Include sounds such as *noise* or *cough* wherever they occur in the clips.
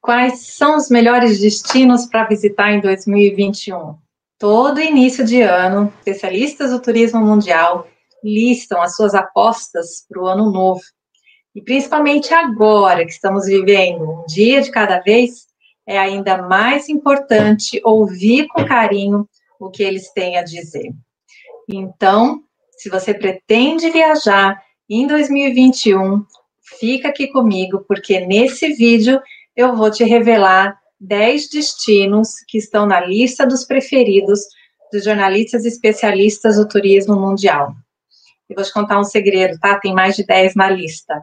Quais são os melhores destinos para visitar em 2021? Todo início de ano, especialistas do turismo mundial listam as suas apostas para o ano novo. E principalmente agora que estamos vivendo um dia de cada vez, é ainda mais importante ouvir com carinho o que eles têm a dizer. Então, se você pretende viajar em 2021, fica aqui comigo, porque nesse vídeo eu vou te revelar 10 destinos que estão na lista dos preferidos dos jornalistas especialistas do turismo mundial. Eu vou te contar um segredo, tá? Tem mais de 10 na lista.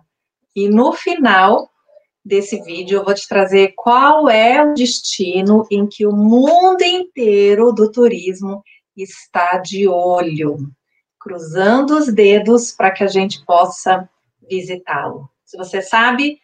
E no final desse vídeo eu vou te trazer qual é o destino em que o mundo inteiro do turismo está de olho, cruzando os dedos para que a gente possa visitá-lo. Se você sabe,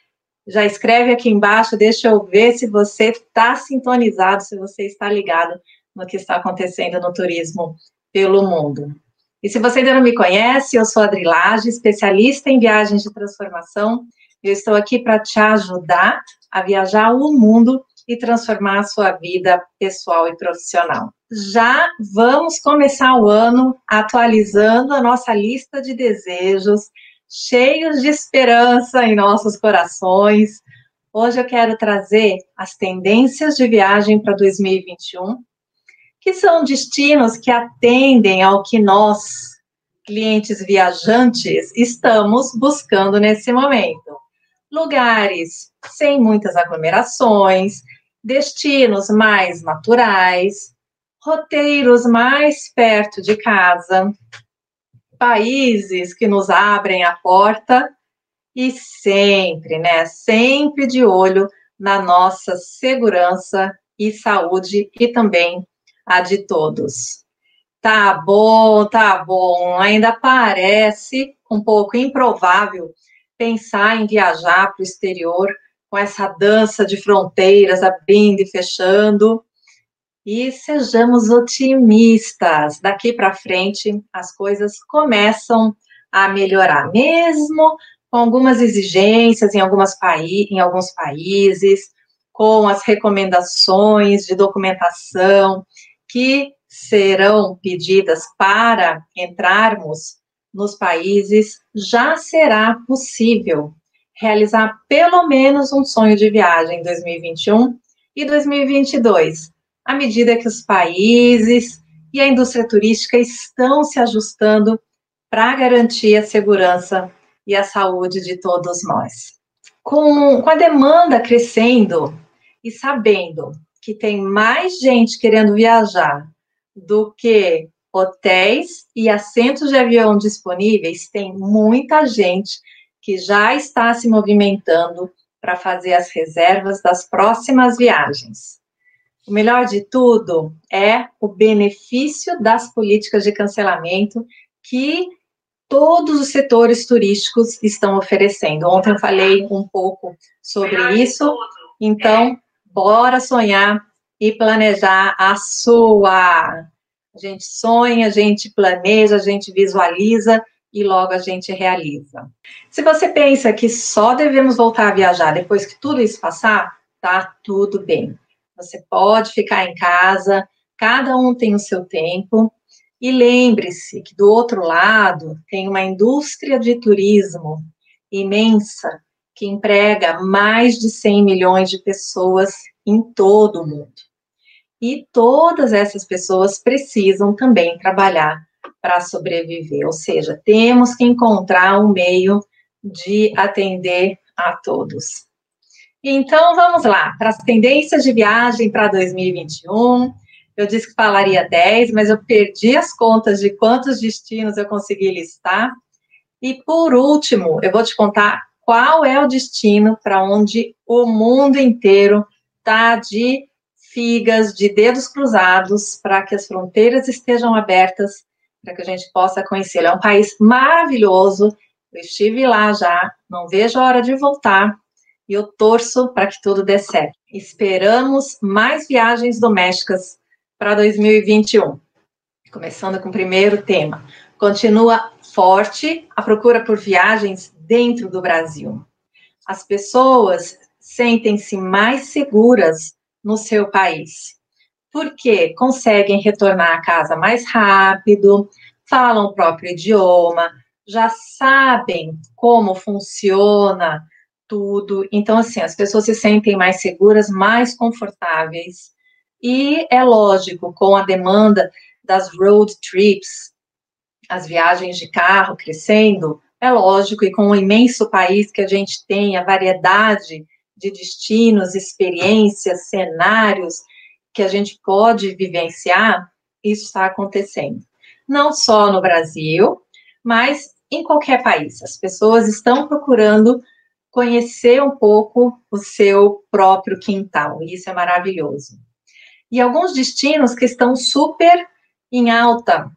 já escreve aqui embaixo, deixa eu ver se você está sintonizado, se você está ligado no que está acontecendo no turismo pelo mundo. E se você ainda não me conhece, eu sou a Adrilage, especialista em viagens de transformação. Eu estou aqui para te ajudar a viajar o mundo e transformar a sua vida pessoal e profissional. Já vamos começar o ano atualizando a nossa lista de desejos, cheios de esperança em nossos corações. Hoje eu quero trazer as tendências de viagem para 2021, que são destinos que atendem ao que nós, clientes viajantes, estamos buscando nesse momento. Lugares sem muitas aglomerações, destinos mais naturais, roteiros mais perto de casa, países que nos abrem a porta e sempre, né, sempre de olho na nossa segurança e saúde e também a de todos. Tá bom, tá bom. Ainda parece um pouco improvável pensar em viajar para o exterior com essa dança de fronteiras abrindo e fechando. E sejamos otimistas. Daqui para frente, as coisas começam a melhorar, mesmo com algumas exigências em, algumas em alguns países, com as recomendações de documentação que serão pedidas para entrarmos nos países, já será possível realizar pelo menos um sonho de viagem em 2021 e 2022 à medida que os países e a indústria turística estão se ajustando para garantir a segurança e a saúde de todos nós. Com, com a demanda crescendo e sabendo que tem mais gente querendo viajar do que hotéis e assentos de avião disponíveis, tem muita gente que já está se movimentando para fazer as reservas das próximas viagens. O melhor de tudo é o benefício das políticas de cancelamento que todos os setores turísticos estão oferecendo. Ontem eu falei um pouco sobre isso, então bora sonhar e planejar a sua. A gente sonha, a gente planeja, a gente visualiza e logo a gente realiza. Se você pensa que só devemos voltar a viajar depois que tudo isso passar, tá tudo bem. Você pode ficar em casa, cada um tem o seu tempo. E lembre-se que do outro lado tem uma indústria de turismo imensa que emprega mais de 100 milhões de pessoas em todo o mundo. E todas essas pessoas precisam também trabalhar para sobreviver, ou seja, temos que encontrar um meio de atender a todos. Então, vamos lá, para as tendências de viagem para 2021. Eu disse que falaria 10, mas eu perdi as contas de quantos destinos eu consegui listar. E por último, eu vou te contar qual é o destino para onde o mundo inteiro está de figas, de dedos cruzados, para que as fronteiras estejam abertas, para que a gente possa conhecê-lo. É um país maravilhoso. Eu estive lá já, não vejo a hora de voltar e eu torço para que tudo dê certo. Esperamos mais viagens domésticas para 2021. Começando com o primeiro tema. Continua forte a procura por viagens dentro do Brasil. As pessoas sentem-se mais seguras no seu país. Porque conseguem retornar à casa mais rápido, falam o próprio idioma, já sabem como funciona tudo. Então, assim, as pessoas se sentem mais seguras, mais confortáveis. E é lógico, com a demanda das road trips, as viagens de carro crescendo, é lógico, e com o imenso país que a gente tem, a variedade de destinos, experiências, cenários que a gente pode vivenciar, isso está acontecendo. Não só no Brasil, mas em qualquer país. As pessoas estão procurando conhecer um pouco o seu próprio quintal, e isso é maravilhoso. E alguns destinos que estão super em alta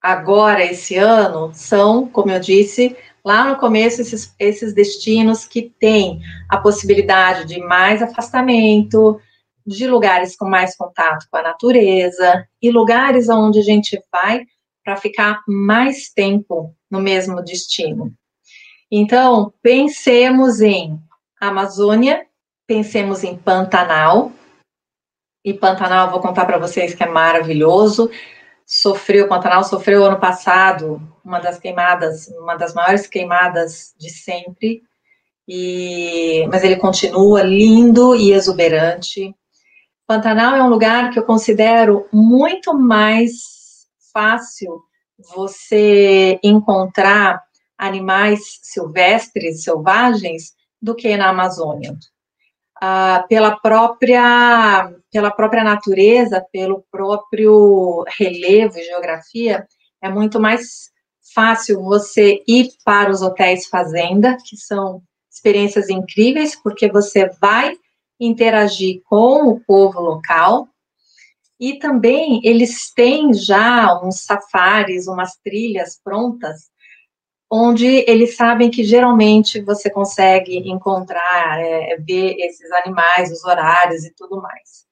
agora, esse ano, são, como eu disse, lá no começo, esses, esses destinos que têm a possibilidade de mais afastamento, de lugares com mais contato com a natureza e lugares onde a gente vai para ficar mais tempo no mesmo destino. Então, pensemos em Amazônia, pensemos em Pantanal. E Pantanal, vou contar para vocês que é maravilhoso. Sofreu, Pantanal sofreu ano passado uma das queimadas, uma das maiores queimadas de sempre. E, mas ele continua lindo e exuberante. Pantanal é um lugar que eu considero muito mais fácil você encontrar animais silvestres, selvagens, do que na Amazônia. Ah, pela própria pela própria natureza, pelo próprio relevo e geografia, é muito mais fácil você ir para os hotéis fazenda, que são experiências incríveis, porque você vai interagir com o povo local, e também eles têm já uns safaris, umas trilhas prontas, onde eles sabem que geralmente você consegue encontrar, é, ver esses animais, os horários e tudo mais.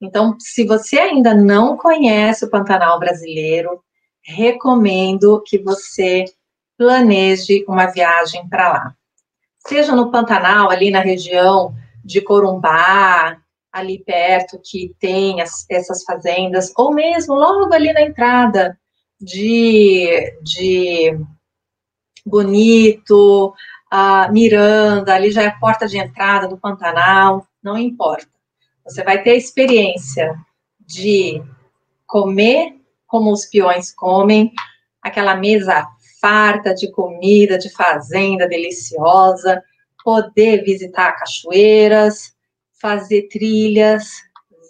Então, se você ainda não conhece o Pantanal brasileiro, recomendo que você planeje uma viagem para lá. Seja no Pantanal, ali na região de Corumbá, ali perto que tem as, essas fazendas, ou mesmo logo ali na entrada de, de Bonito, a Miranda, ali já é a porta de entrada do Pantanal, não importa. Você vai ter a experiência de comer como os peões comem, aquela mesa farta de comida, de fazenda deliciosa, poder visitar cachoeiras, fazer trilhas,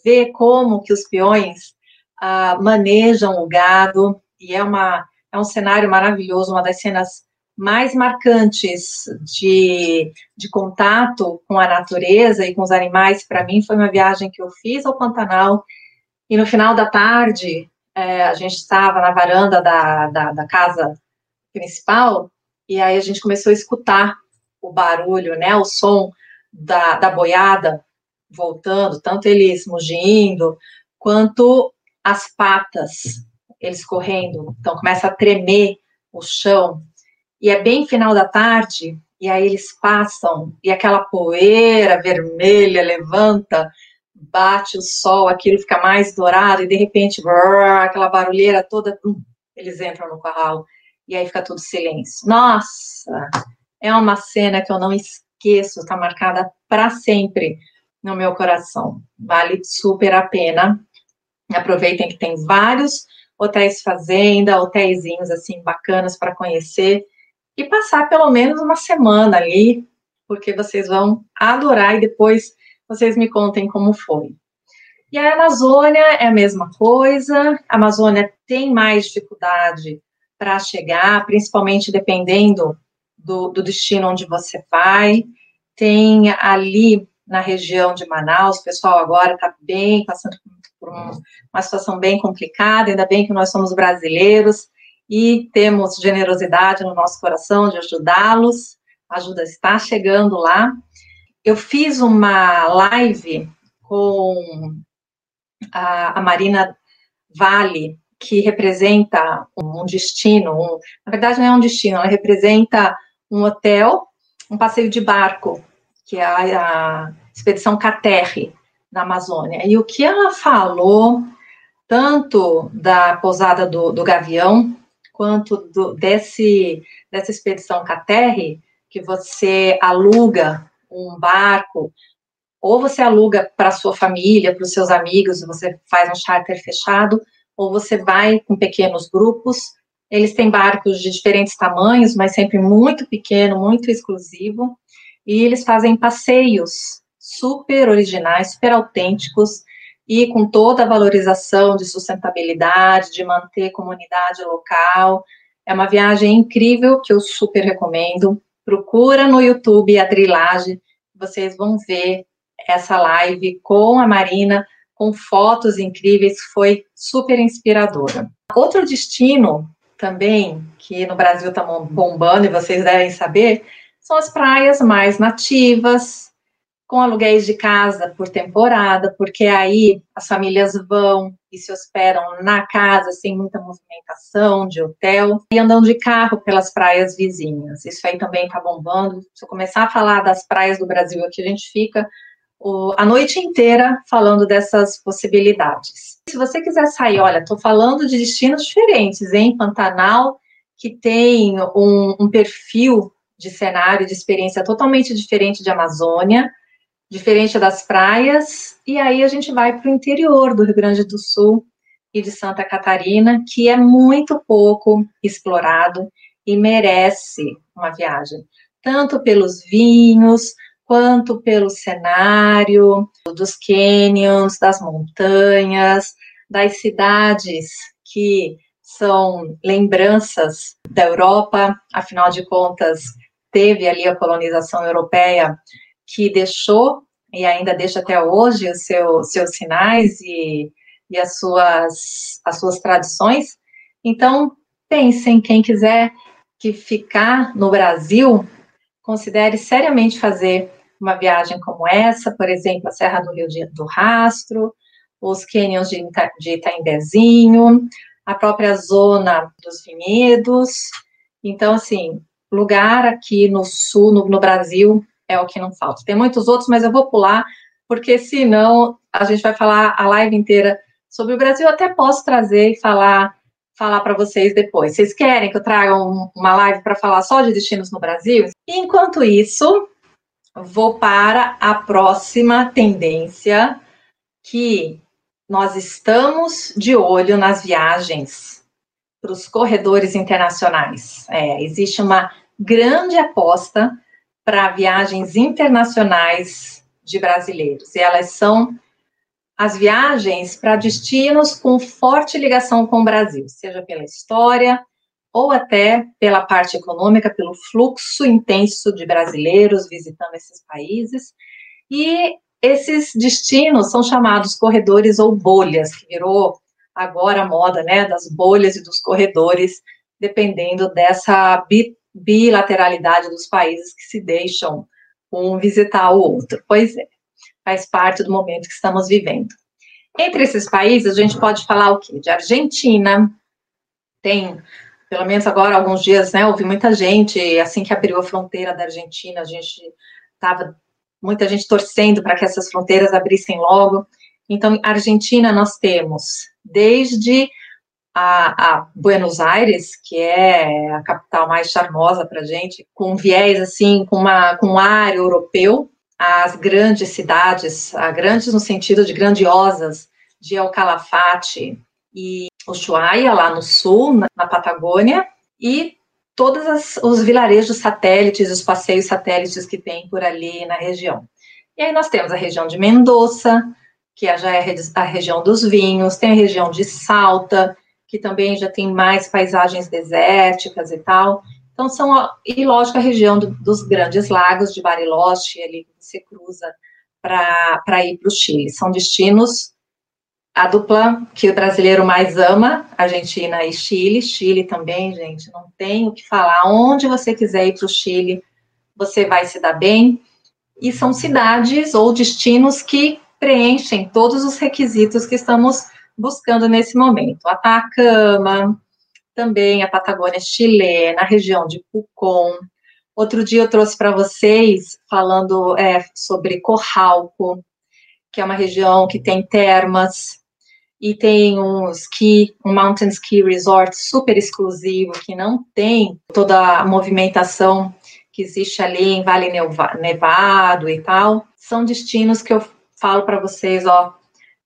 ver como que os peões ah, manejam o gado, e é, uma, é um cenário maravilhoso, uma das cenas mais marcantes de, de contato com a natureza e com os animais, para mim, foi uma viagem que eu fiz ao Pantanal, e no final da tarde, é, a gente estava na varanda da, da, da casa principal, e aí a gente começou a escutar o barulho, né, o som da, da boiada voltando, tanto eles mugindo, quanto as patas, eles correndo. Então começa a tremer o chão. E é bem final da tarde, e aí eles passam, e aquela poeira vermelha levanta, bate o sol, aquilo fica mais dourado, e de repente, brrr, aquela barulheira toda, hum, eles entram no curral, e aí fica tudo silêncio. Nossa, é uma cena que eu não esqueço, está marcada para sempre no meu coração. Vale super a pena. Aproveitem que tem vários hotéis fazenda, hotéisinhos assim bacanas para conhecer e passar pelo menos uma semana ali, porque vocês vão adorar e depois vocês me contem como foi. E a Amazônia é a mesma coisa. A Amazônia tem mais dificuldade para chegar, principalmente dependendo do, do destino onde você vai. Tem ali na região de Manaus, o pessoal agora está bem, passando por uma situação bem complicada, ainda bem que nós somos brasileiros e temos generosidade no nosso coração de ajudá-los, a ajuda está chegando lá. Eu fiz uma live com a, a Marina Vale, que representa um destino, um, na verdade não é um destino, ela representa um hotel, um passeio de barco que é a, a expedição Caterre, na Amazônia. E o que ela falou, tanto da pousada do, do Gavião, quanto do, desse, dessa expedição Caterre, que você aluga um barco, ou você aluga para sua família, para os seus amigos, você faz um charter fechado, ou você vai com pequenos grupos. Eles têm barcos de diferentes tamanhos, mas sempre muito pequeno, muito exclusivo. E eles fazem passeios super originais, super autênticos e com toda a valorização de sustentabilidade, de manter comunidade local. É uma viagem incrível que eu super recomendo. Procura no YouTube a Trilagem, vocês vão ver essa live com a Marina com fotos incríveis, foi super inspiradora. Outro destino também, que no Brasil está bombando e vocês devem saber, são as praias mais nativas, com aluguéis de casa por temporada, porque aí as famílias vão e se hospedam na casa sem muita movimentação de hotel e andam de carro pelas praias vizinhas. Isso aí também está bombando. Se eu começar a falar das praias do Brasil aqui, a gente fica a noite inteira falando dessas possibilidades. Se você quiser sair, olha, estou falando de destinos diferentes, em Pantanal, que tem um, um perfil de cenário, de experiência totalmente diferente de Amazônia, diferente das praias, e aí a gente vai para o interior do Rio Grande do Sul e de Santa Catarina, que é muito pouco explorado e merece uma viagem, tanto pelos vinhos, quanto pelo cenário dos canyons, das montanhas, das cidades que são lembranças da Europa, afinal de contas, teve ali a colonização europeia que deixou e ainda deixa até hoje os seu, seus sinais e, e as, suas, as suas tradições. Então, pensem, quem quiser que ficar no Brasil, considere seriamente fazer uma viagem como essa, por exemplo, a Serra do Rio do Rastro, os cânions de, Ita, de Itaimbezinho, a própria zona dos vinhedos. Então, assim, lugar aqui no sul, no, no Brasil, é o que não falta. Tem muitos outros, mas eu vou pular, porque senão a gente vai falar a live inteira sobre o Brasil. Eu até posso trazer e falar falar para vocês depois. Vocês querem que eu traga um, uma live para falar só de destinos no Brasil? Enquanto isso, vou para a próxima tendência que nós estamos de olho nas viagens para os corredores internacionais. É, existe uma grande aposta para viagens internacionais de brasileiros, e elas são as viagens para destinos com forte ligação com o Brasil, seja pela história, ou até pela parte econômica, pelo fluxo intenso de brasileiros visitando esses países. E esses destinos são chamados corredores ou bolhas, que virou agora a moda, né, das bolhas e dos corredores, dependendo dessa bilateralidade dos países que se deixam um visitar o outro. Pois é, faz parte do momento que estamos vivendo. Entre esses países, a gente pode falar o quê? De Argentina, tem pelo menos agora, alguns dias, né, houve muita gente, assim que abriu a fronteira da Argentina, a gente estava, muita gente torcendo para que essas fronteiras abrissem logo. Então, Argentina nós temos, desde a, a, Buenos Aires, que é a capital mais charmosa para gente, com viés, assim, com, uma, com um ar europeu, as grandes cidades, grandes no sentido de grandiosas, de El Calafate e Ushuaia, lá no sul, na, na Patagônia, e todos os vilarejos satélites, os passeios satélites que tem por ali na região. E aí nós temos a região de Mendoza, que já é a região dos vinhos, tem a região de Salta, que também já tem mais paisagens desérticas e tal. Então, são, e lógico, a região do, dos grandes lagos de Bariloche, ali que você cruza para ir para o Chile. São destinos a dupla que o brasileiro mais ama, Argentina e Chile. Chile também, gente, não tem o que falar. Onde você quiser ir para o Chile, você vai se dar bem. E são cidades ou destinos que preenchem todos os requisitos que estamos buscando nesse momento. Atacama, também a Patagônia chilena, a região de Pucón, Outro dia eu trouxe para vocês falando é, sobre Corralco, que é uma região que tem termas e tem um ski, um mountain ski resort super exclusivo que não tem toda a movimentação que existe ali em Vale Nevado e tal. São destinos que eu falo para vocês, ó,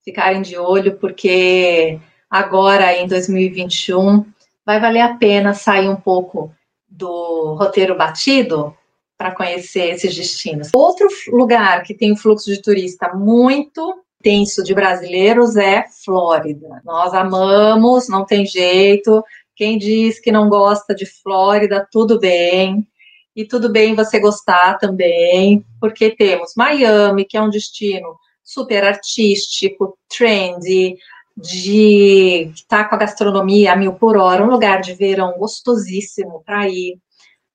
ficarem de olho porque agora em 2021 vai valer a pena sair um pouco do roteiro batido para conhecer esses destinos. Outro lugar que tem um fluxo de turista muito tenso de brasileiros é Flórida. Nós amamos, não tem jeito. Quem diz que não gosta de Flórida, tudo bem. E tudo bem você gostar também, porque temos Miami, que é um destino super artístico, trendy, de estar tá com a gastronomia a mil por hora, um lugar de verão gostosíssimo para ir,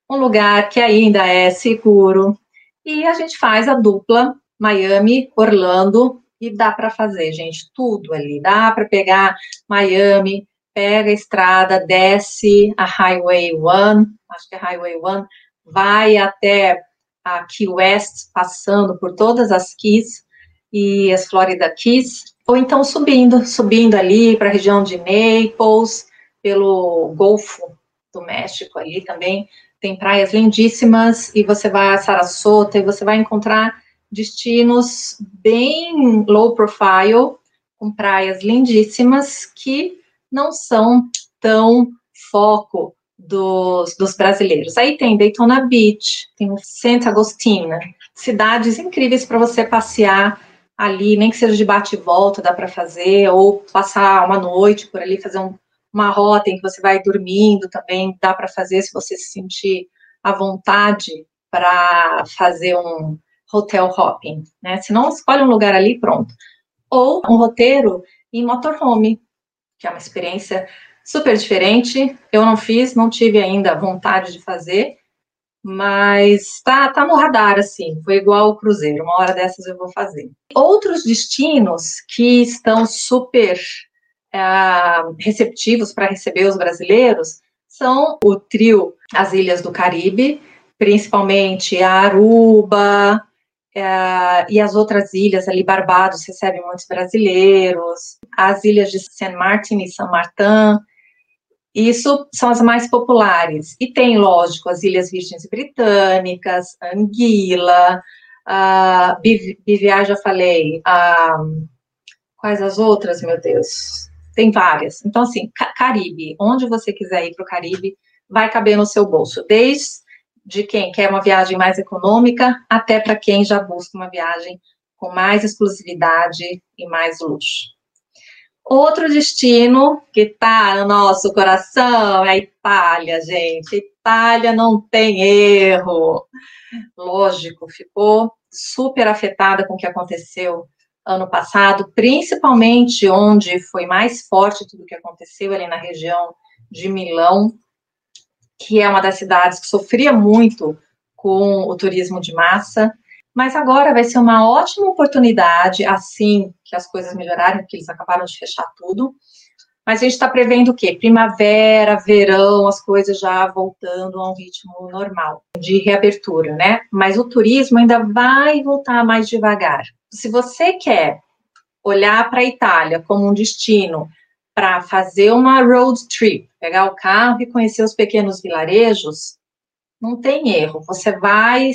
um lugar que ainda é seguro. E a gente faz a dupla Miami, Orlando, e dá para fazer, gente, tudo ali. Dá para pegar Miami, pega a estrada, desce a Highway 1, acho que é Highway 1, vai até a Key West, passando por todas as Keys e as Florida Keys, ou então subindo, subindo ali para a região de Naples, pelo Golfo do México ali também, tem praias lindíssimas, e você vai a Sarasota e você vai encontrar destinos bem low profile, com praias lindíssimas, que não são tão foco dos, dos brasileiros. Aí tem Daytona Beach, tem Santa Agostina, cidades incríveis para você passear ali, nem que seja de bate e volta, dá para fazer, ou passar uma noite por ali, fazer um, uma rota em que você vai dormindo também, dá para fazer se você se sentir à vontade para fazer um hotel hopping, né? Se não, escolhe um lugar ali pronto. Ou um roteiro em motorhome, que é uma experiência super diferente. Eu não fiz, não tive ainda vontade de fazer, mas tá, tá no radar, assim, foi igual o cruzeiro, uma hora dessas eu vou fazer. Outros destinos que estão super é, receptivos para receber os brasileiros são o trio As Ilhas do Caribe, principalmente a Aruba é, e as outras ilhas ali, Barbados recebem muitos brasileiros, as ilhas de Saint Martin e Saint Martin, isso são as mais populares. E tem, lógico, as Ilhas Virgens Britânicas, Anguila, uh, Biviá, já falei. Quais as outras, meu Deus? Tem várias. Então, assim, Caribe, onde você quiser ir para o Caribe, vai caber no seu bolso. Desde de quem quer uma viagem mais econômica até para quem já busca uma viagem com mais exclusividade e mais luxo. Outro destino que está no nosso coração é a Itália, gente. Itália não tem erro. Lógico, ficou super afetada com o que aconteceu ano passado, principalmente onde foi mais forte tudo o que aconteceu ali na região de Milão, que é uma das cidades que sofria muito com o turismo de massa. Mas agora vai ser uma ótima oportunidade, assim que as coisas melhorarem, porque eles acabaram de fechar tudo. Mas a gente está prevendo o quê? Primavera, verão, as coisas já voltando a um ritmo normal de reabertura, né? Mas o turismo ainda vai voltar mais devagar. Se você quer olhar para a Itália como um destino para fazer uma road trip, pegar o carro e conhecer os pequenos vilarejos, não tem erro. Você vai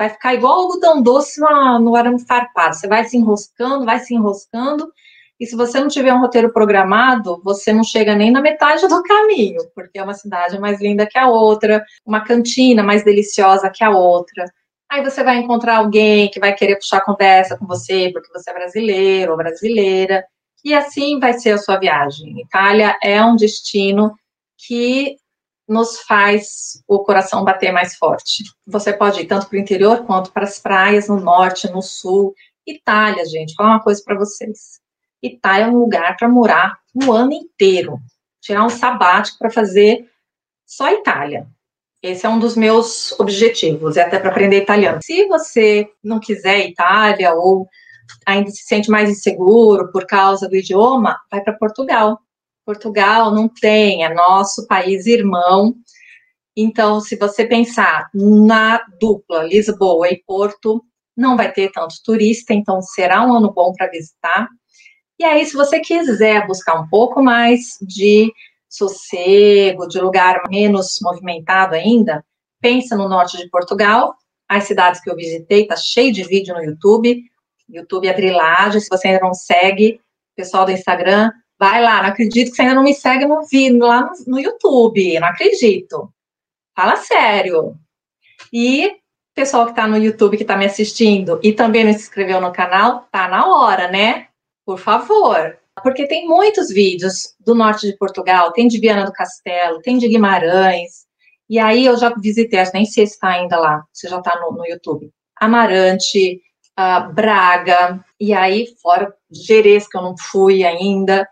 vai ficar igual algodão doce no, no arame farpado. Você vai se enroscando, vai se enroscando, e se você não tiver um roteiro programado, você não chega nem na metade do caminho, porque é uma cidade mais linda que a outra, uma cantina mais deliciosa que a outra. Aí você vai encontrar alguém que vai querer puxar conversa com você, porque você é brasileiro ou brasileira, e assim vai ser a sua viagem. Itália é um destino que nos faz o coração bater mais forte. Você pode ir tanto para o interior quanto para as praias no norte, no sul. Itália, gente, vou falar uma coisa para vocês. Itália é um lugar para morar o ano inteiro. Tirar um sabático para fazer só Itália. Esse é um dos meus objetivos, é até para aprender italiano. Se você não quiser Itália ou ainda se sente mais inseguro por causa do idioma, vai para Portugal. Portugal não tem, é nosso país irmão. Então, se você pensar na dupla Lisboa e Porto, não vai ter tanto turista, então será um ano bom para visitar. E aí, se você quiser buscar um pouco mais de sossego, de lugar menos movimentado ainda, pensa no norte de Portugal. As cidades que eu visitei, tá cheio de vídeo no YouTube. YouTube é Brilagem, se você ainda não segue, pessoal do Instagram, vai lá. Não acredito que você ainda não me segue no vídeo lá no, no YouTube, não acredito. Fala sério. E pessoal que está no YouTube, que está me assistindo e também não se inscreveu no canal, tá na hora, né? Por favor. Porque tem muitos vídeos do norte de Portugal, tem de Viana do Castelo, tem de Guimarães. E aí eu já visitei, nem sei se está ainda lá, se já está no, no, YouTube. Amarante, uh, Braga, e aí fora Jerez, que eu não fui ainda.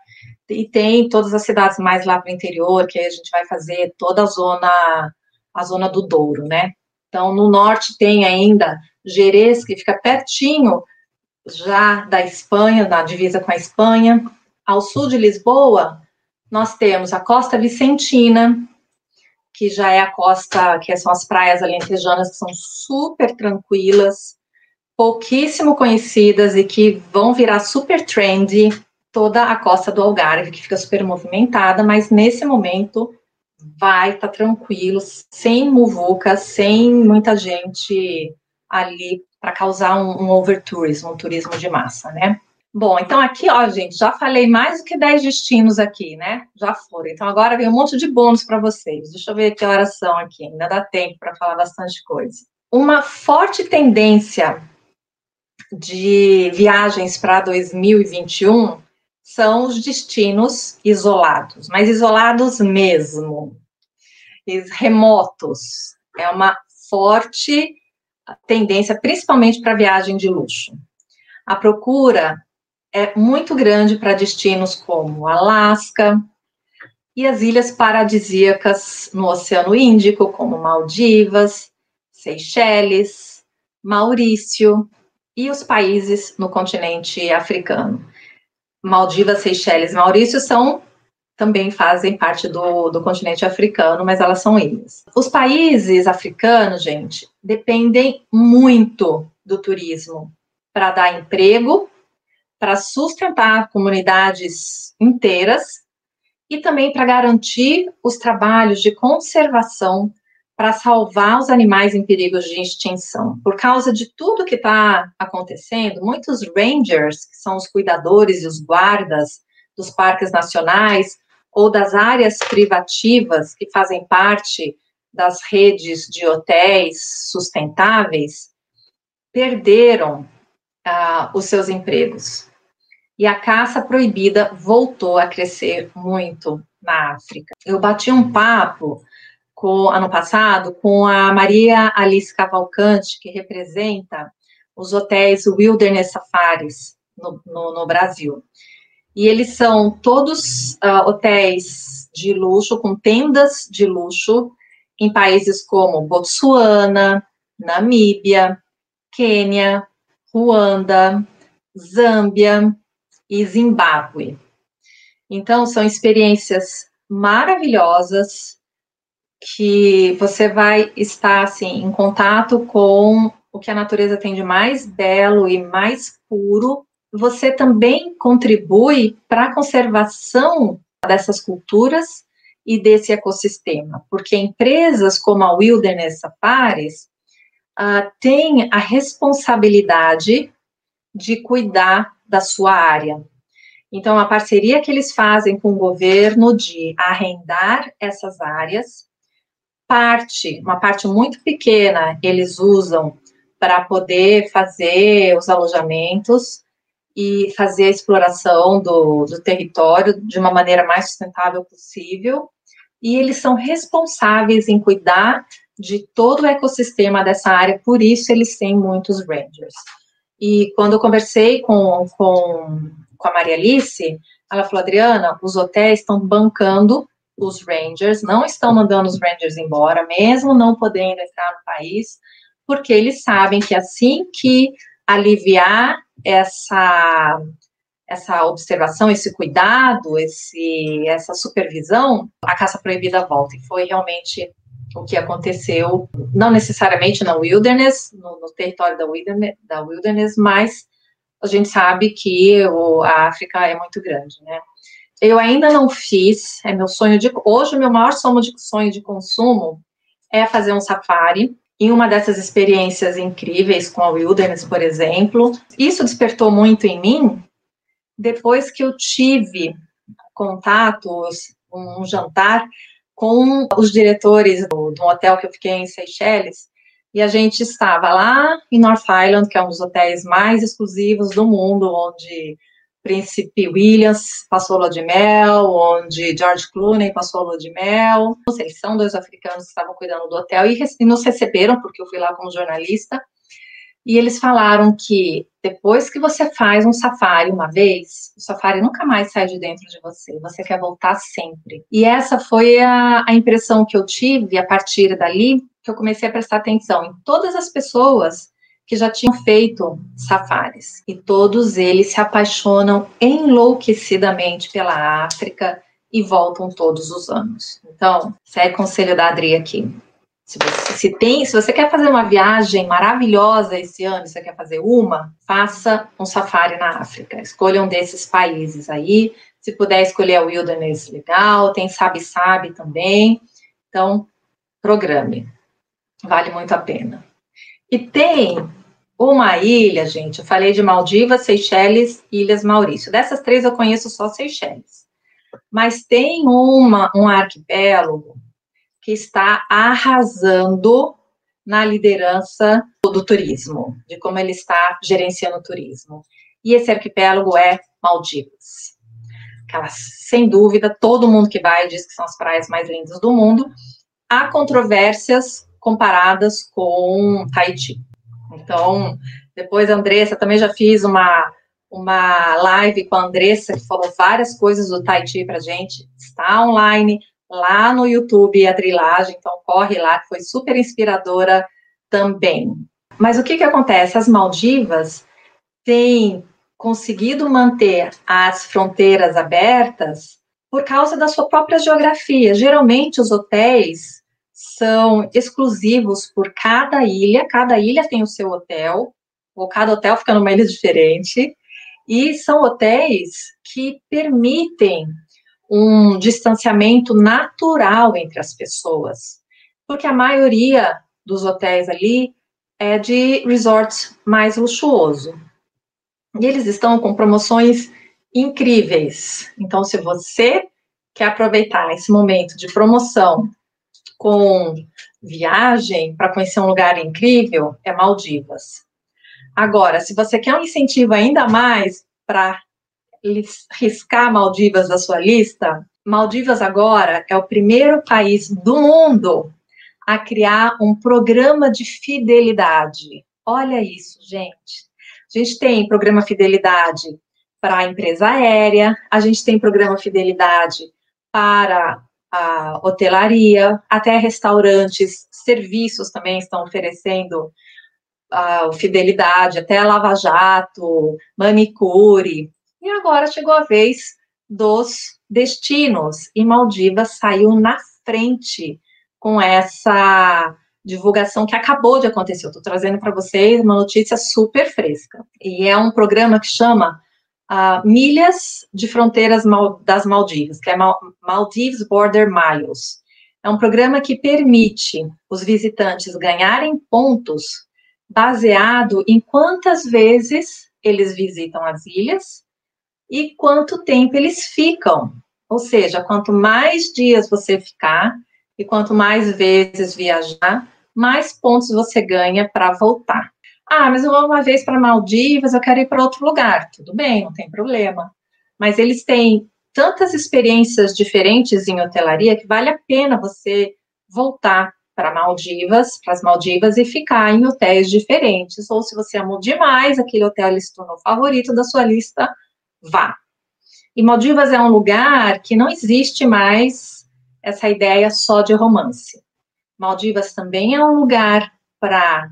E tem todas as cidades mais lá para o interior, que a gente vai fazer toda a zona, a zona do Douro, né? Então, no norte tem ainda Jerez, que fica pertinho já da Espanha, na divisa com a Espanha. Ao sul de Lisboa, nós temos a Costa Vicentina, que já é a costa, que são as praias alentejanas, que são super tranquilas, pouquíssimo conhecidas e que vão virar super trendy. Toda a costa do Algarve, que fica super movimentada, mas nesse momento vai estar tá tranquilo, sem muvuca, sem muita gente ali para causar um, um overtourism, um turismo de massa, né? Bom, então aqui, ó, gente, já falei mais do que 10 destinos aqui, né? Já foram. Então agora vem um monte de bônus para vocês. Deixa eu ver que horas são aqui, ainda dá tempo para falar bastante coisa. Uma forte tendência de viagens para 2021 são os destinos isolados, mas isolados mesmo, remotos. É uma forte tendência, principalmente para viagem de luxo. A procura é muito grande para destinos como Alasca e as ilhas paradisíacas no Oceano Índico, como Maldivas, Seychelles, Maurício e os países no continente africano. Maldivas, Seychelles Maurício são também fazem parte do, do continente africano, mas elas são ilhas. Os países africanos, gente, dependem muito do turismo para dar emprego, para sustentar comunidades inteiras e também para garantir os trabalhos de conservação para salvar os animais em perigo de extinção. Por causa de tudo que está acontecendo, muitos rangers, que são os cuidadores e os guardas dos parques nacionais ou das áreas privativas que fazem parte das redes de hotéis sustentáveis, perderam ah, os seus empregos. E a caça proibida voltou a crescer muito na África. Eu bati um papo com, ano passado com a Maria Alice Cavalcante, que representa os hotéis Wilderness Safaris no, no, no Brasil. E eles são todos uh, hotéis de luxo, com tendas de luxo, em países como Botsuana, Namíbia, Quênia, Ruanda, Zâmbia e Zimbábue. Então, são experiências maravilhosas que você vai estar assim em contato com o que a natureza tem de mais belo e mais puro. Você também contribui para a conservação dessas culturas e desse ecossistema, porque empresas como a Wilderness Safaris uh, têm a responsabilidade de cuidar da sua área. Então, a parceria que eles fazem com o governo de arrendar essas áreas parte, uma parte muito pequena, eles usam para poder fazer os alojamentos e fazer a exploração do, do território de uma maneira mais sustentável possível. E eles são responsáveis em cuidar de todo o ecossistema dessa área, por isso eles têm muitos rangers. E quando eu conversei com, com, com a Maria Alice, ela falou, Adriana, os hotéis estão bancando os Rangers, não estão mandando os Rangers embora, mesmo não podendo entrar no país, porque eles sabem que assim que aliviar essa essa observação, esse cuidado, esse essa supervisão, a caça proibida volta. E foi realmente o que aconteceu, não necessariamente na wilderness, no, no território da wilderness, da wilderness, mas a gente sabe que o, a África é muito grande, né? Eu ainda não fiz, é meu sonho de. Hoje, meu maior de, sonho de consumo é fazer um safari. Em uma dessas experiências incríveis com a Wilderness, por exemplo, isso despertou muito em mim depois que eu tive contatos, um jantar com os diretores do, do hotel que eu fiquei em Seychelles, e a gente estava lá em North Island, que é um dos hotéis mais exclusivos do mundo, onde Príncipe Williams passou lua de mel, onde George Clooney passou lua de mel. Eles são dois africanos que estavam cuidando do hotel e, e nos receberam, porque eu fui lá como jornalista. E eles falaram que depois que você faz um safari uma vez, o safari nunca mais sai de dentro de você, você quer voltar sempre. E essa foi a, a impressão que eu tive a partir dali, que eu comecei a prestar atenção em todas as pessoas que já tinham feito safaris. E todos eles se apaixonam enlouquecidamente pela África e voltam todos os anos. Então, segue o conselho da Adri aqui. Se você, se, tem, se você quer fazer uma viagem maravilhosa esse ano, você quer fazer uma, faça um safari na África. Escolha um desses países aí. Se puder escolher a Wilderness, legal. Tem Sabe Sabe também. Então, programe. Vale muito a pena. E tem uma ilha, gente, eu falei de Maldivas, Seychelles e Ilhas Maurício. Dessas três eu conheço só Seychelles. Mas tem uma, um arquipélago que está arrasando na liderança do turismo, de como ele está gerenciando o turismo. E esse arquipélago é Maldivas. Aquela, sem dúvida, todo mundo que vai diz que são as praias mais lindas do mundo. Há controvérsias comparadas com Tahiti. Então, depois a Andressa, também já fiz uma, uma live com a Andressa, que falou várias coisas do Tai Chi pra gente. Está online lá no YouTube, a trilagem, então corre lá, que foi super inspiradora também. Mas o que que acontece? As Maldivas têm conseguido manter as fronteiras abertas por causa da sua própria geografia. Geralmente, os hotéis são exclusivos por cada ilha, cada ilha tem o seu hotel, ou cada hotel fica numa ilha *laughs* diferente, e são hotéis que permitem um distanciamento natural entre as pessoas, porque a maioria dos hotéis ali é de resorts mais luxuoso. E eles estão com promoções incríveis. Então, se você quer aproveitar esse momento de promoção com viagem para conhecer um lugar incrível, é Maldivas. Agora, se você quer um incentivo ainda mais para riscar Maldivas da sua lista, Maldivas agora é o primeiro país do mundo a criar um programa de fidelidade. Olha isso, gente. A gente tem programa fidelidade para a empresa aérea, a gente tem programa fidelidade para a hotelaria, até restaurantes, serviços também estão oferecendo a fidelidade, até a Lava Jato, manicure. E agora chegou a vez dos destinos, e Maldivas saiu na frente com essa divulgação que acabou de acontecer. Eu estou trazendo para vocês uma notícia super fresca. E é um programa que chama uh, milhas de fronteiras mal, das Maldivas, que é Mal, Maldives Border Miles. É um programa que permite os visitantes ganharem pontos baseado em quantas vezes eles visitam as ilhas e quanto tempo eles ficam. Ou seja, quanto mais dias você ficar e quanto mais vezes viajar, mais pontos você ganha para voltar. Ah, mas eu vou uma vez para Maldivas, eu quero ir para outro lugar. Tudo bem, não tem problema. Mas eles têm tantas experiências diferentes em hotelaria que vale a pena você voltar para Maldivas, para as Maldivas e ficar em hotéis diferentes. Ou se você amou demais aquele hotel, se tornou favorito da sua lista, vá. E Maldivas é um lugar que não existe mais essa ideia só de romance. Maldivas também é um lugar para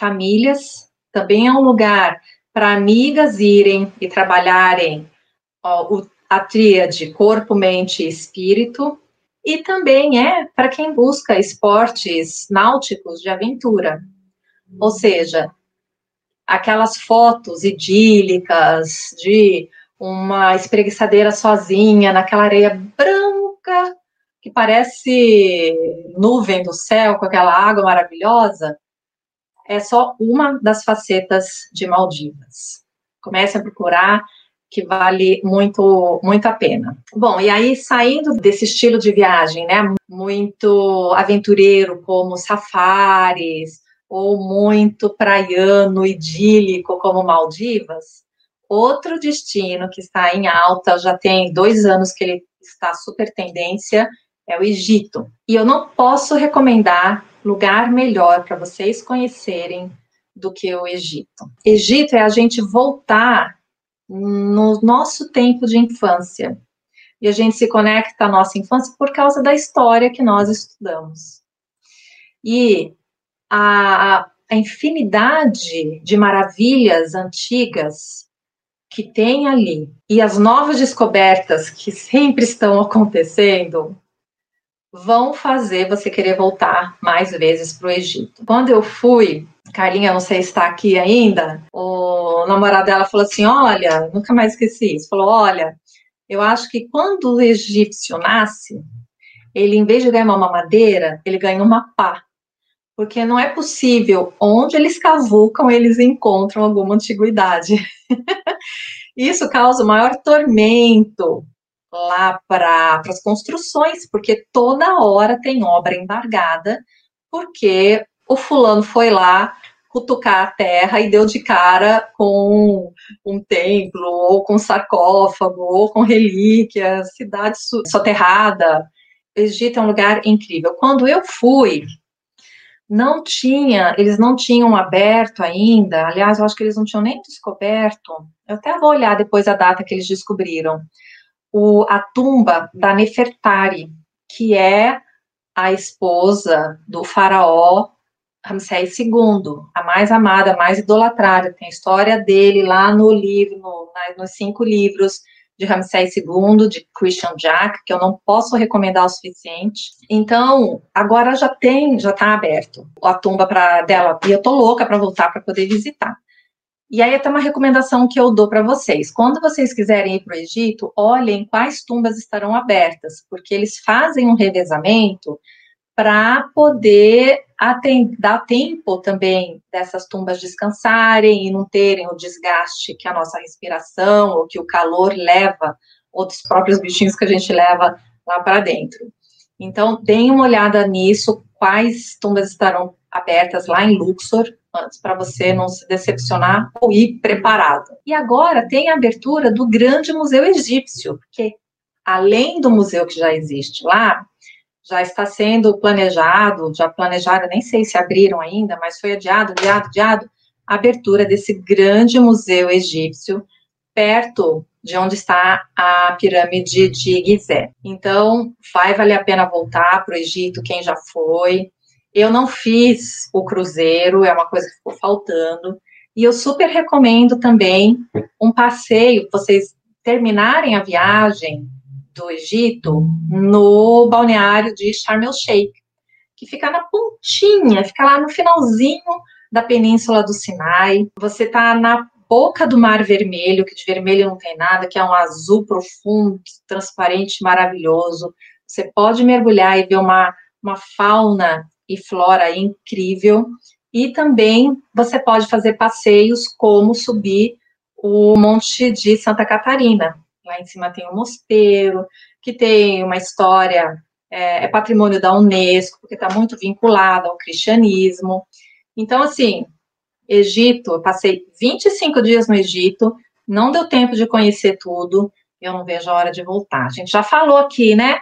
famílias, também é um lugar para amigas irem e trabalharem ó, o, a tríade corpo, mente e espírito. e também é para quem busca esportes náuticos de aventura. Ou seja, aquelas fotos idílicas de uma espreguiçadeira sozinha naquela areia branca que parece nuvem do céu com aquela água maravilhosa, é só uma das facetas de Maldivas. Comece a procurar que vale muito, muito a pena. Bom, e aí saindo desse estilo de viagem, né, muito aventureiro, como safaris, ou muito praiano, idílico, como Maldivas, outro destino que está em alta, já tem dois anos que ele está super tendência, é o Egito. E eu não posso recomendar lugar melhor para vocês conhecerem do que o Egito. Egito é a gente voltar no nosso tempo de infância. E a gente se conecta à nossa infância por causa da história que nós estudamos. E a, a infinidade de maravilhas antigas que tem ali e as novas descobertas que sempre estão *laughs* acontecendo vão fazer você querer voltar mais vezes para o Egito. Quando eu fui, Carlinha, não sei se está aqui ainda, o namorado dela falou assim: Olha, nunca mais esqueci isso. Falou: Olha, eu acho que quando o egípcio nasce, ele, em vez de ganhar uma mamadeira, ele ganha uma pá. Porque não é possível, onde eles cavucam, eles encontram alguma antiguidade. *laughs* Isso causa o maior tormento lá para as construções, porque toda hora tem obra embargada, porque o fulano foi lá cutucar a terra e deu de cara com um templo, ou com sarcófago, ou com relíquia, cidade soterrada. O Egito é um lugar incrível. Quando eu fui, não tinha, eles não tinham aberto ainda, aliás, eu acho que eles não tinham nem descoberto, eu até vou olhar depois a data que eles descobriram, o, a tumba da Nefertari, que é a esposa do faraó Ramsés II, a mais amada, a mais idolatrada. Tem a história dele lá no livro, no, nos cinco livros de Ramsés II, de Christian Jack, que eu não posso recomendar o suficiente. Então, agora já tem, já está aberto a tumba para dela, e eu tô louca para voltar para poder visitar. E aí até uma recomendação que eu dou para vocês. Quando vocês quiserem ir para o Egito, olhem quais tumbas estarão abertas, porque eles fazem um revezamento para poder dar tempo também dessas tumbas descansarem e não terem o desgaste que a nossa respiração ou que o calor leva, ou dos próprios bichinhos que a gente leva lá para dentro. Então, deem uma olhada nisso, quais tumbas estarão abertas lá em Luxor, antes, para você não se decepcionar ou ir preparado. E agora tem a abertura do grande museu egípcio, porque além do museu que já existe lá, já está sendo planejado, já planejaram, nem sei se abriram ainda, mas foi adiado, adiado, adiado, a abertura desse grande museu egípcio perto de onde está a pirâmide de Gizé. Então, vai valer a pena voltar para o Egito, quem já foi, eu não fiz o cruzeiro, é uma coisa que ficou faltando. E eu super recomendo também um passeio, vocês terminarem a viagem do Egito no balneário de Sharm el Sheikh, que fica na pontinha, fica lá no finalzinho da península do Sinai. Você está na boca do Mar Vermelho, que de vermelho não tem nada, que é um azul profundo, transparente, maravilhoso. Você pode mergulhar e ver uma, uma fauna e flora incrível. E também você pode fazer passeios como subir o Monte de Santa Catarina. Lá em cima tem um mosteiro, que tem uma história, é, é patrimônio da Unesco, porque está muito vinculado ao cristianismo. Então, assim, Egito, eu passei 25 dias no Egito, não deu tempo de conhecer tudo, eu não vejo a hora de voltar. A gente já falou aqui, né,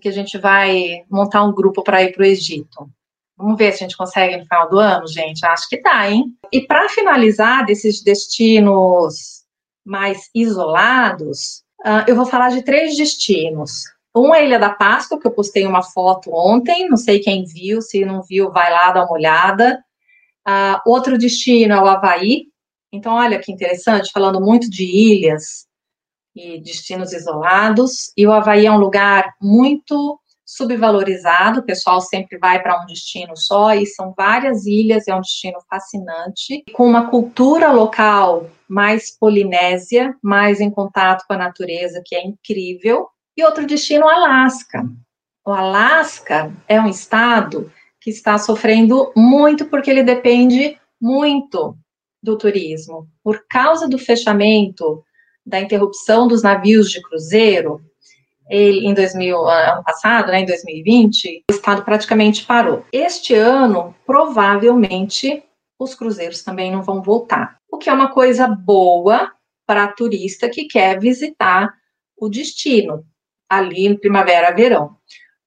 que a gente vai montar um grupo para ir para o Egito. Vamos ver se a gente consegue no final do ano, gente. Acho que tá, hein? E para finalizar desses destinos mais isolados, uh, eu vou falar de três destinos. Um é a Ilha da Páscoa, que eu postei uma foto ontem, não sei quem viu, se não viu, vai lá dar uma olhada. Uh, outro destino é o Havaí. Então, olha que interessante, falando muito de ilhas e destinos isolados. E o Havaí é um lugar muito subvalorizado, o pessoal sempre vai para um destino só, e são várias ilhas, é um destino fascinante, com uma cultura local mais polinésia, mais em contato com a natureza, que é incrível. E outro destino, o Alasca. O Alasca é um estado que está sofrendo muito porque ele depende muito do turismo. Por causa do fechamento, da interrupção dos navios de cruzeiro, ele, em 2000, ano passado, né, em 2020, o estado praticamente parou. Este ano, provavelmente, os cruzeiros também não vão voltar, o que é uma coisa boa para turista que quer visitar o destino ali em primavera, verão,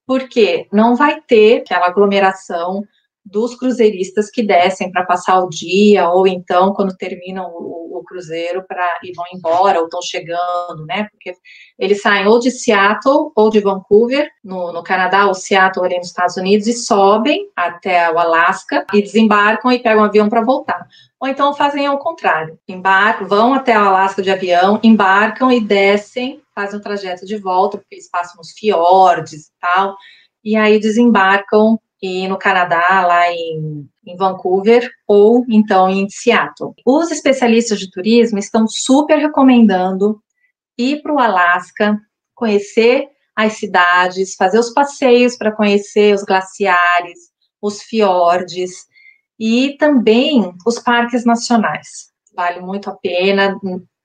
porque não vai ter aquela aglomeração dos cruzeiristas que descem para passar o dia, ou então quando terminam o, o cruzeiro para e vão embora, ou estão chegando, né? Porque eles saem ou de Seattle ou de Vancouver, no, no Canadá, ou Seattle ali nos Estados Unidos, e sobem até o Alasca e desembarcam e pegam um avião para voltar. Ou então fazem ao contrário, embarcam, vão até o Alasca de avião, embarcam e descem, fazem o trajeto de volta, porque eles passam nos fiordes e tal, e aí desembarcam e no Canadá, lá em, em, Vancouver, ou então em Seattle. Os especialistas de turismo estão super recomendando ir para o Alasca, conhecer as cidades, fazer os passeios para conhecer os glaciares, os fiordes e também os parques nacionais. Vale muito a pena.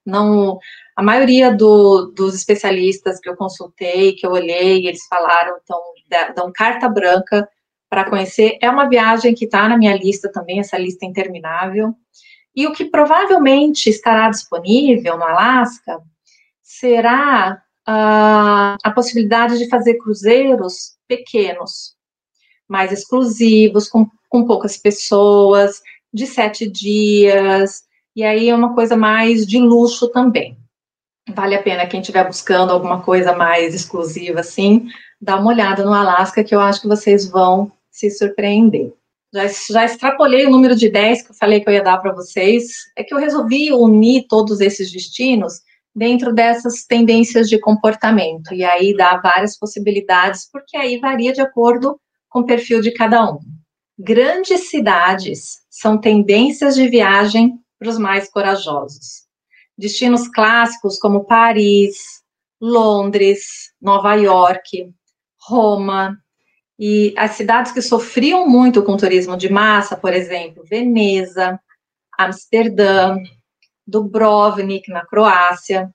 Não, a maioria do, dos especialistas que eu consultei, que eu olhei, eles falaram, então, dão carta branca para conhecer. É uma viagem que está na minha lista também, essa lista interminável. E o que provavelmente estará disponível no Alasca será uh, a possibilidade de fazer cruzeiros pequenos, mais exclusivos, com, com poucas pessoas, de sete dias, e aí é uma coisa mais de luxo também. Vale a pena quem estiver buscando alguma coisa mais exclusiva assim, dar uma olhada no Alasca, que eu acho que vocês vão se surpreender. Já, já extrapolei o número de 10 que eu falei que eu ia dar para vocês. É que eu resolvi unir todos esses destinos dentro dessas tendências de comportamento. E aí dá várias possibilidades, porque aí varia de acordo com o perfil de cada um. Grandes cidades são tendências de viagem para os mais corajosos. Destinos clássicos como Paris, Londres, Nova York, Roma, e as cidades que sofriam muito com turismo de massa, por exemplo, Veneza, Amsterdã, Dubrovnik, na Croácia,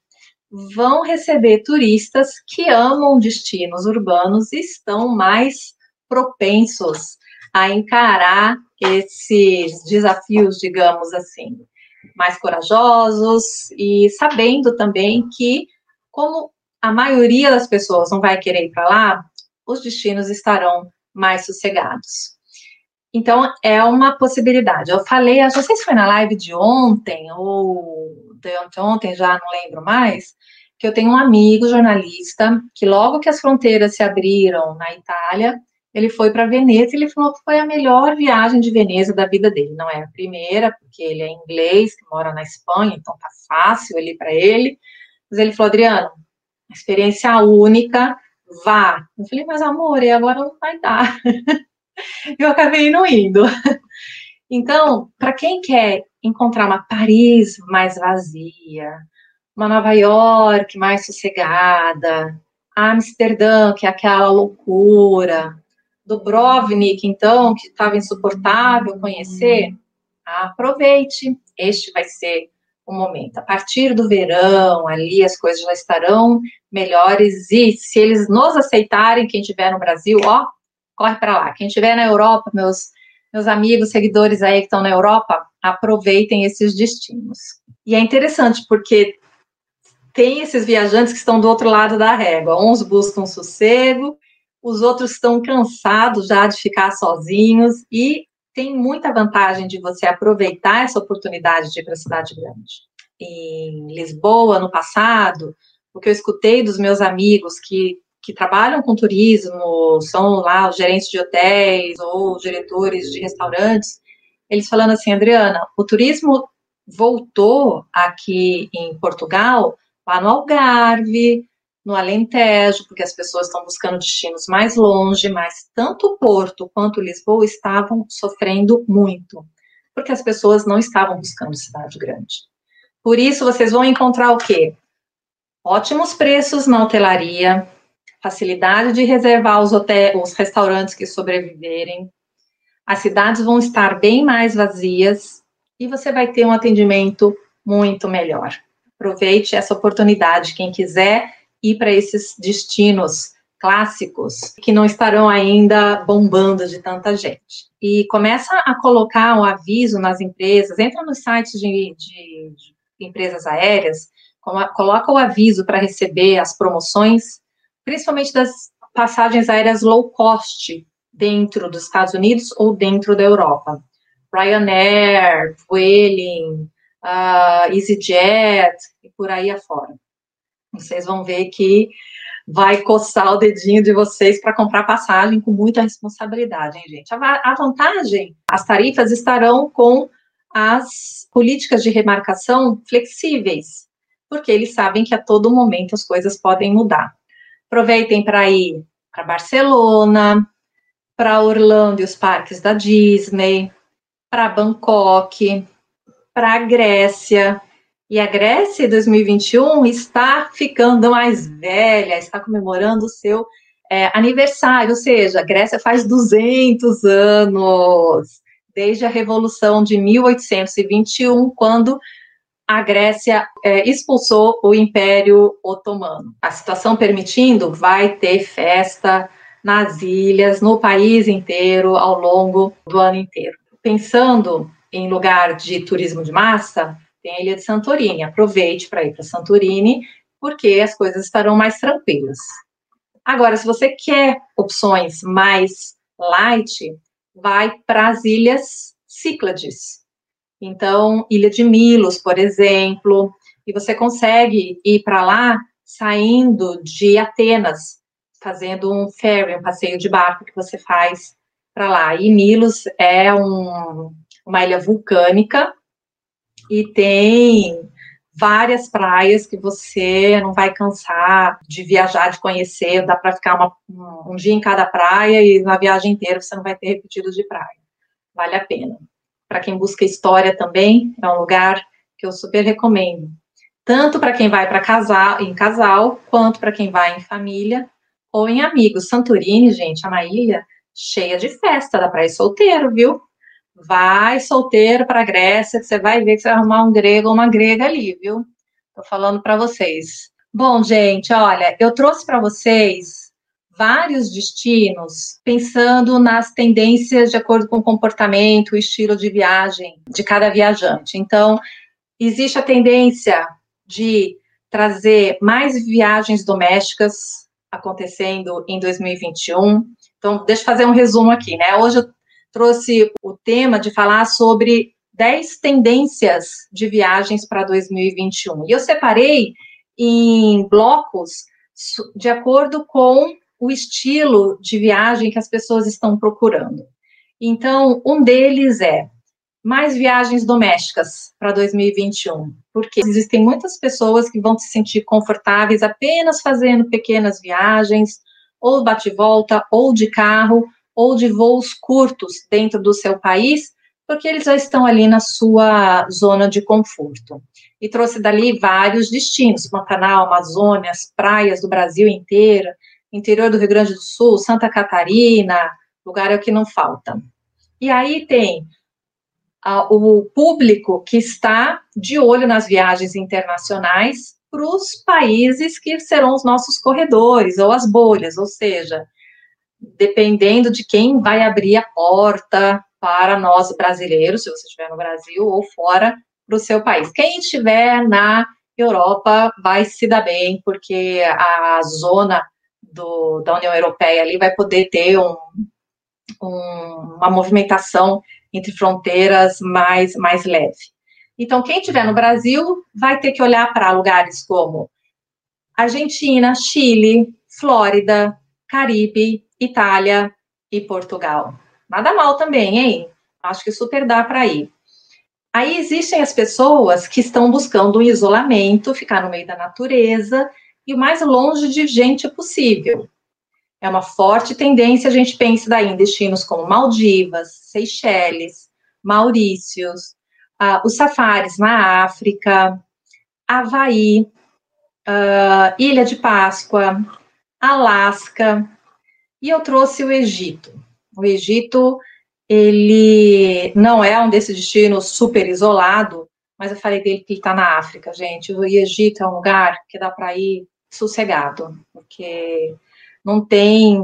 vão receber turistas que amam destinos urbanos e estão mais propensos a encarar esses desafios, digamos assim, mais corajosos e sabendo também que, como a maioria das pessoas não vai querer ir para lá, os destinos estarão mais sossegados. Então, é uma possibilidade. Eu falei, não sei se foi na live de ontem ou de ontem, já não lembro mais, que eu tenho um amigo jornalista que logo que as fronteiras se abriram na Itália, ele foi para Veneza e ele falou que foi a melhor viagem de Veneza da vida dele. Não é a primeira, porque ele é inglês, que mora na Espanha, então tá fácil ali para ele. Mas ele falou, Adriano, experiência única, vá. Eu falei, mas amor, e agora não vai dar. *laughs* eu acabei não indo. Então, para quem quer encontrar uma Paris mais vazia, uma Nova York mais sossegada, Amsterdã, que é aquela loucura, Dubrovnik, então, que estava insuportável conhecer, aproveite. Este vai ser o momento. A partir do verão, ali as coisas já estarão melhores e se eles nos aceitarem, quem estiver no Brasil, ó, corre para lá. Quem estiver na Europa, meus meus amigos, seguidores aí que estão na Europa, aproveitem esses destinos. E é interessante porque tem esses viajantes que estão do outro lado da régua. Uns buscam sossego, os outros estão cansados já de ficar sozinhos e tem muita vantagem de você aproveitar essa oportunidade de ir para a cidade grande. Em Lisboa, no passado, o que eu escutei dos meus amigos que, que trabalham com turismo, são lá os gerentes de hotéis ou diretores de restaurantes, eles falando assim, Adriana, o turismo voltou aqui em Portugal, lá no Algarve, no Alentejo, porque as pessoas estão buscando destinos mais longe, mas tanto Porto quanto Lisboa estavam sofrendo muito, porque as pessoas não estavam buscando cidade grande. Por isso, vocês vão encontrar o quê? Ótimos preços na hotelaria, facilidade de reservar os, hotéis, os restaurantes que sobreviverem, as cidades vão estar bem mais vazias e você vai ter um atendimento muito melhor. Aproveite essa oportunidade, quem quiser ir para esses destinos clássicos que não estarão ainda bombando de tanta gente. E começa a colocar um aviso nas empresas, entra nos sites de, de, de empresas aéreas, coloca o aviso para receber as promoções, principalmente das passagens aéreas low cost dentro dos Estados Unidos ou dentro da Europa. Ryanair, Vueling, uh, EasyJet e por aí afora. Vocês vão ver que vai coçar o dedinho de vocês para comprar passagem com muita responsabilidade, hein, gente? A, vantagem, as tarifas estarão com as políticas de remarcação flexíveis, porque eles sabem que a todo momento as coisas podem mudar. Aproveitem para ir para Barcelona, para Orlando e os parques da Disney, para Bangkok, para Grécia, e a Grécia, em 2021, está ficando mais velha, está comemorando o seu é, aniversário, ou seja, a Grécia faz 200 anos, desde a Revolução de 1821, quando a Grécia é, expulsou o Império Otomano. A situação permitindo, vai ter festa nas ilhas, no país inteiro, ao longo do ano inteiro. Pensando em lugar de turismo de massa, tem a ilha de Santorini. Aproveite para ir para Santorini, porque as coisas estarão mais tranquilas. Agora, se você quer opções mais light, vai para as ilhas Cíclades. Então, Ilha de Milos, por exemplo, e você consegue ir para lá saindo de Atenas, fazendo um ferry, um passeio de barco que você faz para lá. E Milos é um, uma ilha vulcânica e tem várias praias que você não vai cansar de viajar, de conhecer, dá para ficar uma, um dia em cada praia e na viagem inteira você não vai ter repetidos de praia. Vale a pena. Para quem busca história também, é um lugar que eu super recomendo. Tanto para quem vai para casal, em casal, quanto para quem vai em família ou em amigos. Santorini, gente, é uma ilha cheia de festa, dá para ir solteiro, viu? Vai solteiro para a Grécia, que você vai ver que você vai arrumar um grego ou uma grega ali, viu? Tô falando para vocês. Bom, gente, olha, eu trouxe para vocês vários destinos pensando nas tendências de acordo com o comportamento, o estilo de viagem de cada viajante. Então, existe a tendência de trazer mais viagens domésticas acontecendo em 2021. Então, deixa eu fazer um resumo aqui, né? Hoje eu trouxe o tema de falar sobre 10 tendências de viagens para 2021. E eu separei em blocos de acordo com o estilo de viagem que as pessoas estão procurando. Então, um deles é mais viagens domésticas para 2021, porque existem muitas pessoas que vão se sentir confortáveis apenas fazendo pequenas viagens, ou bate-volta, ou de carro, ou de voos curtos dentro do seu país, porque eles já estão ali na sua zona de conforto. E trouxe dali vários destinos: Pantanal, Amazônia, as praias do Brasil inteiro, interior do Rio Grande do Sul, Santa Catarina, lugar é o que não falta. E aí tem o público que está de olho nas viagens internacionais para os países que serão os nossos corredores ou as bolhas, ou seja, dependendo de quem vai abrir a porta para nós brasileiros, se você estiver no Brasil ou fora do seu país. Quem estiver na Europa vai se dar bem, porque a zona do, da União Europeia ali vai poder ter um, um, uma movimentação entre fronteiras mais, mais leve. Então, quem estiver no Brasil vai ter que olhar para lugares como Argentina, Chile, Flórida, Caribe, Itália e Portugal. Nada mal também, hein? Acho que super dá para ir. Aí existem as pessoas que estão buscando um isolamento, ficar no meio da natureza e o mais longe de gente possível. É uma forte tendência a gente pensa daí em destinos como Maldivas, Seychelles, Maurícios, uh, os safaris na África, Havaí, uh, Ilha de Páscoa, Alasca, e eu trouxe o Egito. O Egito, ele não é um desses destinos super isolado, mas eu falei dele que ele está na África, gente. O Egito é um lugar que dá para ir sossegado, porque não tem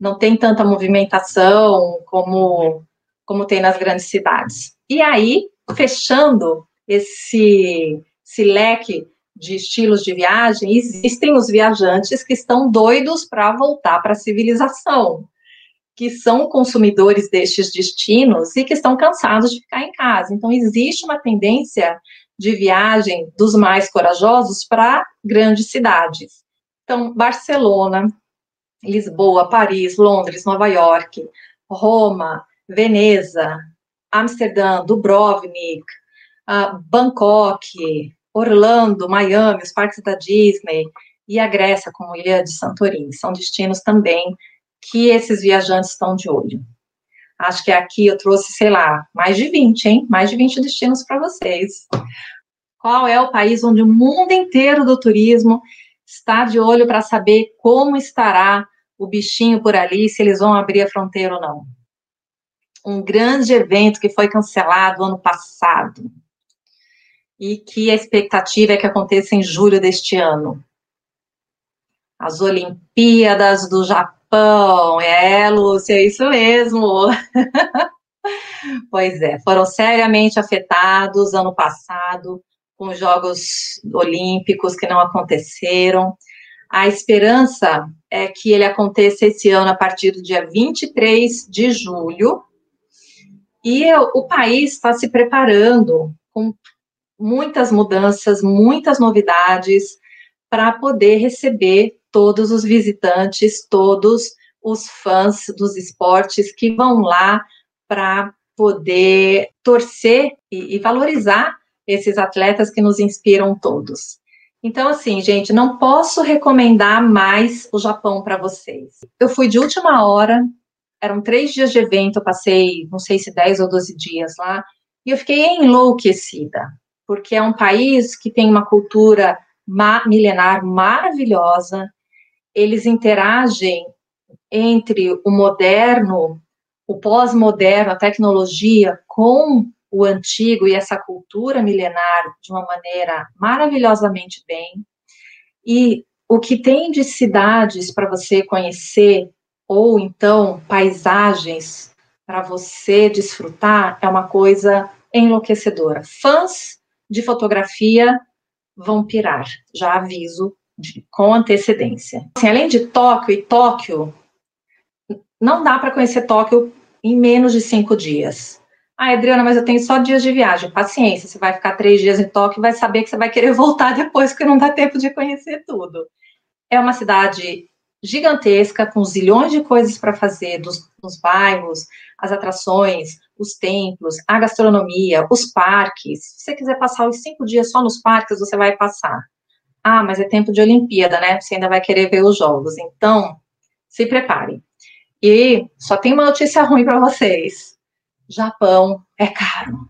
não tem tanta movimentação como como tem nas grandes cidades. E aí, fechando esse, esse leque de estilos de viagem, existem os viajantes que estão doidos para voltar para a civilização, que são consumidores destes destinos e que estão cansados de ficar em casa. Então, existe uma tendência de viagem dos mais corajosos para grandes cidades. Então, Barcelona, Lisboa, Paris, Londres, Nova York, Roma, Veneza, Amsterdã, Dubrovnik, uh, Bangkok, Orlando, Miami, os parques da Disney e a Grécia, como Ilha de Santorini. São destinos também que esses viajantes estão de olho. Acho que aqui eu trouxe, sei lá, mais de 20, hein? Mais de 20 destinos para vocês. Qual é o país onde o mundo inteiro do turismo está de olho para saber como estará o bichinho por ali, se eles vão abrir a fronteira ou não? Um grande evento que foi cancelado ano passado e que a expectativa é que aconteça em julho deste ano. As Olimpíadas do Japão. É, Lúcia, é isso mesmo. *laughs* pois é, foram seriamente afetados ano passado com os Jogos Olímpicos que não aconteceram. A esperança é que ele aconteça esse ano a partir do dia 23 de julho. E o país está se preparando com muitas mudanças, muitas novidades para poder receber todos os visitantes, todos os fãs dos esportes que vão lá para poder torcer e, e, valorizar esses atletas que nos inspiram todos. Então, assim, gente, não posso recomendar mais o Japão para vocês. Eu fui de última hora, eram três dias de evento, eu passei, não sei se 10 ou 12 dias lá, e eu fiquei enlouquecida porque é um país que tem uma cultura milenar maravilhosa, eles interagem entre o moderno, o pós-moderno, a tecnologia, com o antigo e essa cultura milenar de uma maneira maravilhosamente bem. E o que tem de cidades para você conhecer, ou então paisagens para você desfrutar, é uma coisa enlouquecedora. Fãs de fotografia vão pirar, já aviso de, com antecedência. Assim, além de Tóquio e Tóquio, não dá para conhecer Tóquio em menos de cinco dias. Ah, Adriana, mas eu tenho só dias de viagem. Paciência, você vai ficar três dias em Tóquio e vai saber que você vai querer *laughs* voltar depois, porque não dá tempo de conhecer tudo. É uma cidade gigantesca, com zilhões de coisas para fazer, dos, dos bairros, as atrações, os templos, a gastronomia, os parques. Se você quiser passar os cinco dias só nos parques, você vai passar. Ah, mas é tempo de Olimpíada, né? Você ainda vai querer ver os jogos. Então, se prepare. E só tem uma notícia *laughs* ruim para vocês: Japão é caro.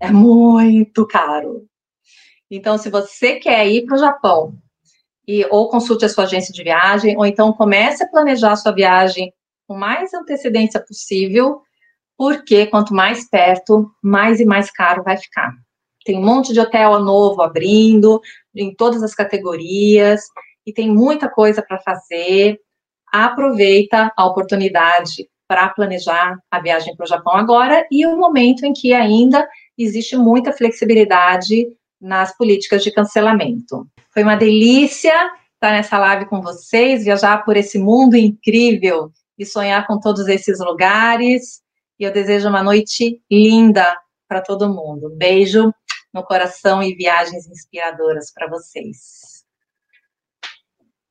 É muito caro. Então, se você quer ir para o Japão, e, ou consulte a sua agência de viagem, ou então comece a planejar a sua viagem com mais antecedência possível, porque quanto mais perto, mais e mais caro vai ficar. Tem um monte de hotel novo abrindo, em todas as categorias, e tem muita coisa para fazer. Aproveita a oportunidade para planejar a viagem para o Japão agora e o momento em que ainda existe muita flexibilidade nas políticas de cancelamento. Foi uma delícia estar nessa live com vocês, viajar por esse mundo incrível e sonhar com todos esses lugares. E eu desejo uma noite linda para todo mundo. Beijo no coração e viagens inspiradoras para vocês.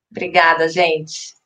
Obrigada, gente.